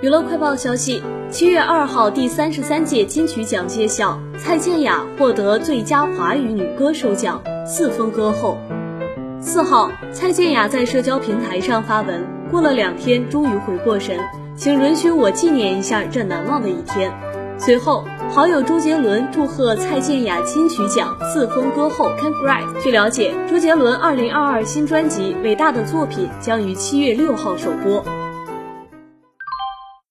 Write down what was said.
娱乐快报消息：七月二号，第三十三届金曲奖揭晓，蔡健雅获得最佳华语女歌手奖，四分歌后。四号，蔡健雅在社交平台上发文，过了两天，终于回过神，请允许我纪念一下这难忘的一天。随后，好友周杰伦祝贺蔡健雅金曲奖四封歌后 c a n g r a t。据了解，周杰伦二零二二新专辑《伟大的作品》将于七月六号首播。